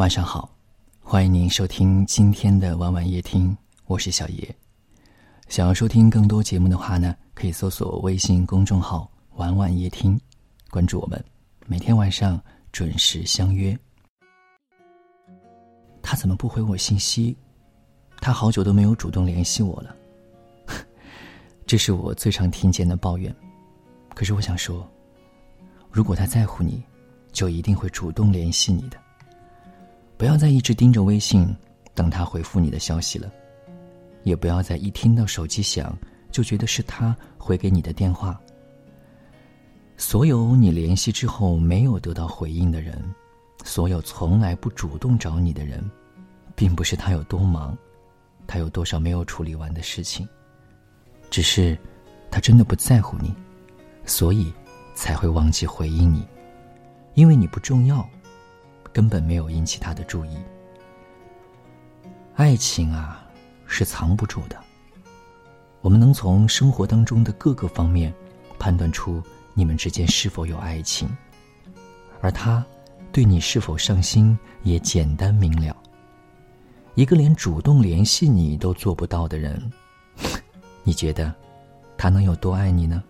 晚上好，欢迎您收听今天的晚晚夜听，我是小叶。想要收听更多节目的话呢，可以搜索微信公众号“晚晚夜听”，关注我们，每天晚上准时相约。他怎么不回我信息？他好久都没有主动联系我了。这是我最常听见的抱怨。可是我想说，如果他在乎你，就一定会主动联系你的。不要再一直盯着微信等他回复你的消息了，也不要再一听到手机响就觉得是他回给你的电话。所有你联系之后没有得到回应的人，所有从来不主动找你的人，并不是他有多忙，他有多少没有处理完的事情，只是他真的不在乎你，所以才会忘记回应你，因为你不重要。根本没有引起他的注意。爱情啊，是藏不住的。我们能从生活当中的各个方面判断出你们之间是否有爱情，而他对你是否上心也简单明了。一个连主动联系你都做不到的人，你觉得他能有多爱你呢？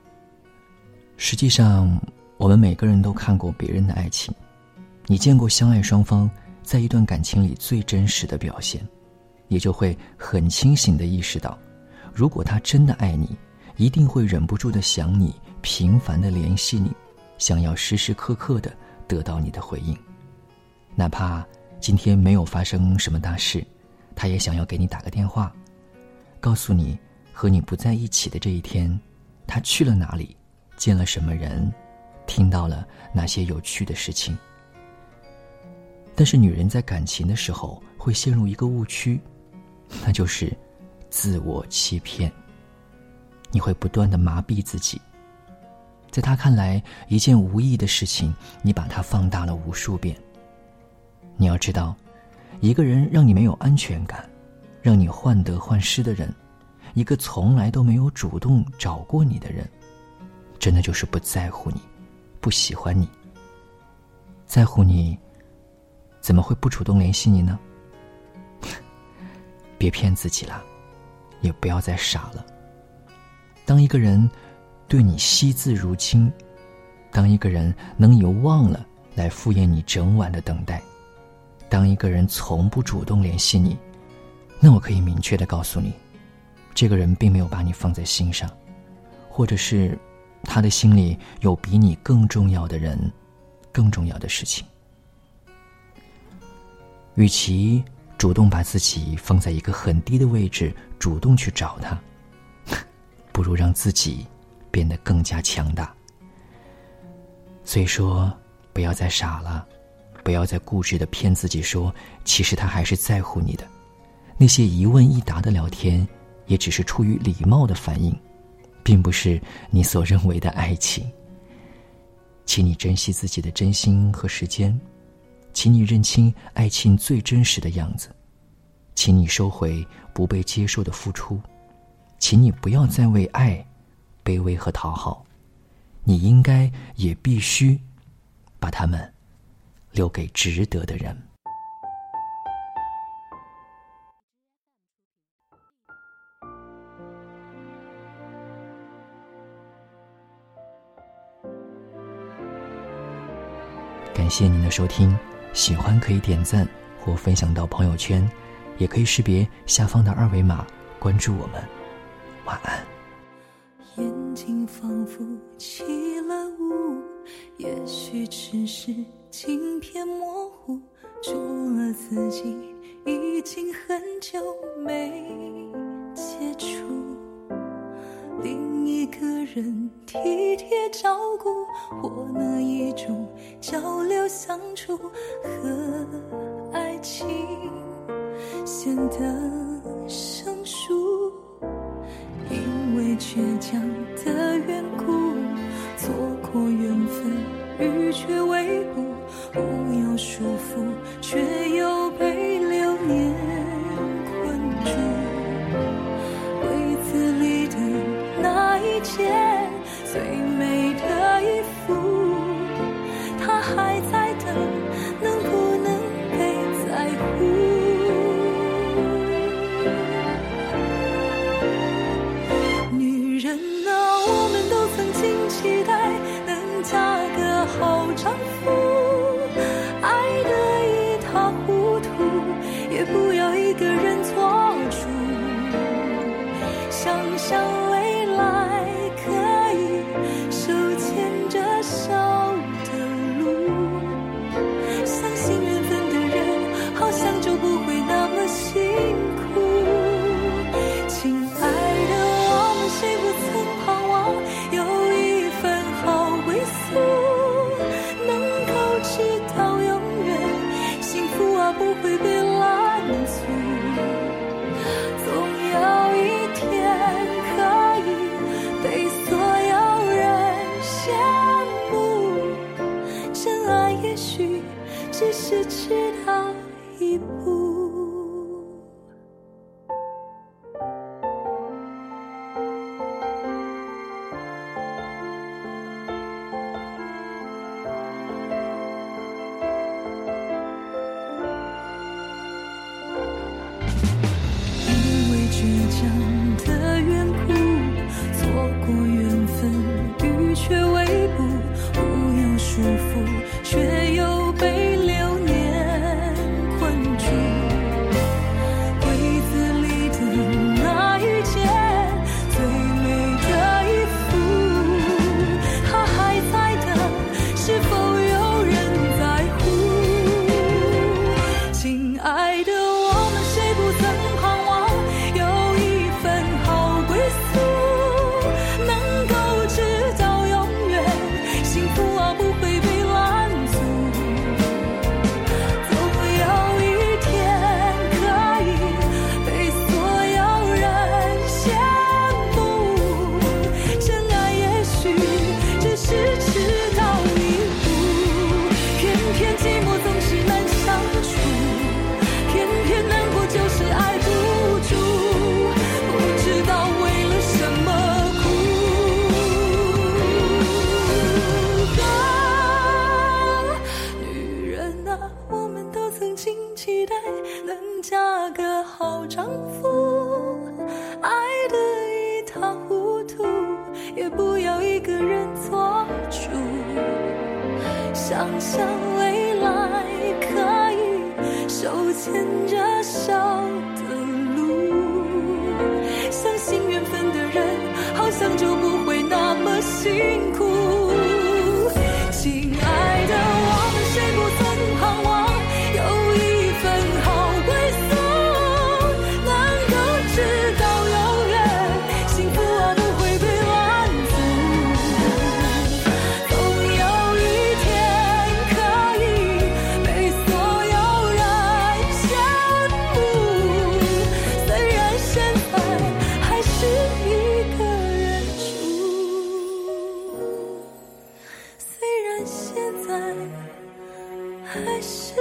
实际上，我们每个人都看过别人的爱情。你见过相爱双方在一段感情里最真实的表现，也就会很清醒的意识到，如果他真的爱你，一定会忍不住的想你，频繁的联系你，想要时时刻刻的得到你的回应，哪怕今天没有发生什么大事，他也想要给你打个电话，告诉你和你不在一起的这一天，他去了哪里，见了什么人，听到了哪些有趣的事情。但是女人在感情的时候会陷入一个误区，那就是自我欺骗。你会不断的麻痹自己，在他看来一件无意的事情，你把它放大了无数遍。你要知道，一个人让你没有安全感，让你患得患失的人，一个从来都没有主动找过你的人，真的就是不在乎你，不喜欢你，在乎你。怎么会不主动联系你呢？别骗自己了，也不要再傻了。当一个人对你惜字如金，当一个人能以忘了来敷衍你整晚的等待，当一个人从不主动联系你，那我可以明确的告诉你，这个人并没有把你放在心上，或者是他的心里有比你更重要的人，更重要的事情。与其主动把自己放在一个很低的位置，主动去找他，不如让自己变得更加强大。所以说，不要再傻了，不要再固执的骗自己说，其实他还是在乎你的。那些一问一答的聊天，也只是出于礼貌的反应，并不是你所认为的爱情。请你珍惜自己的真心和时间。请你认清爱情最真实的样子，请你收回不被接受的付出，请你不要再为爱卑微和讨好，你应该也必须把他们留给值得的人。感谢您的收听。喜欢可以点赞或分享到朋友圈，也可以识别下方的二维码关注我们。晚安。眼睛仿佛起了雾，也许只是镜片模糊，除了自己，已经很久没接触。人体贴照顾，或那一种交流相处和爱情显得生疏，因为倔强。最美的衣服他还在等能不能被在乎？女人啊我们都曾经期待能嫁个好丈夫。只是迟到一步。因为倔强的缘故错过缘分与却未不不要说糊涂也不要一个人做主。想想爱还是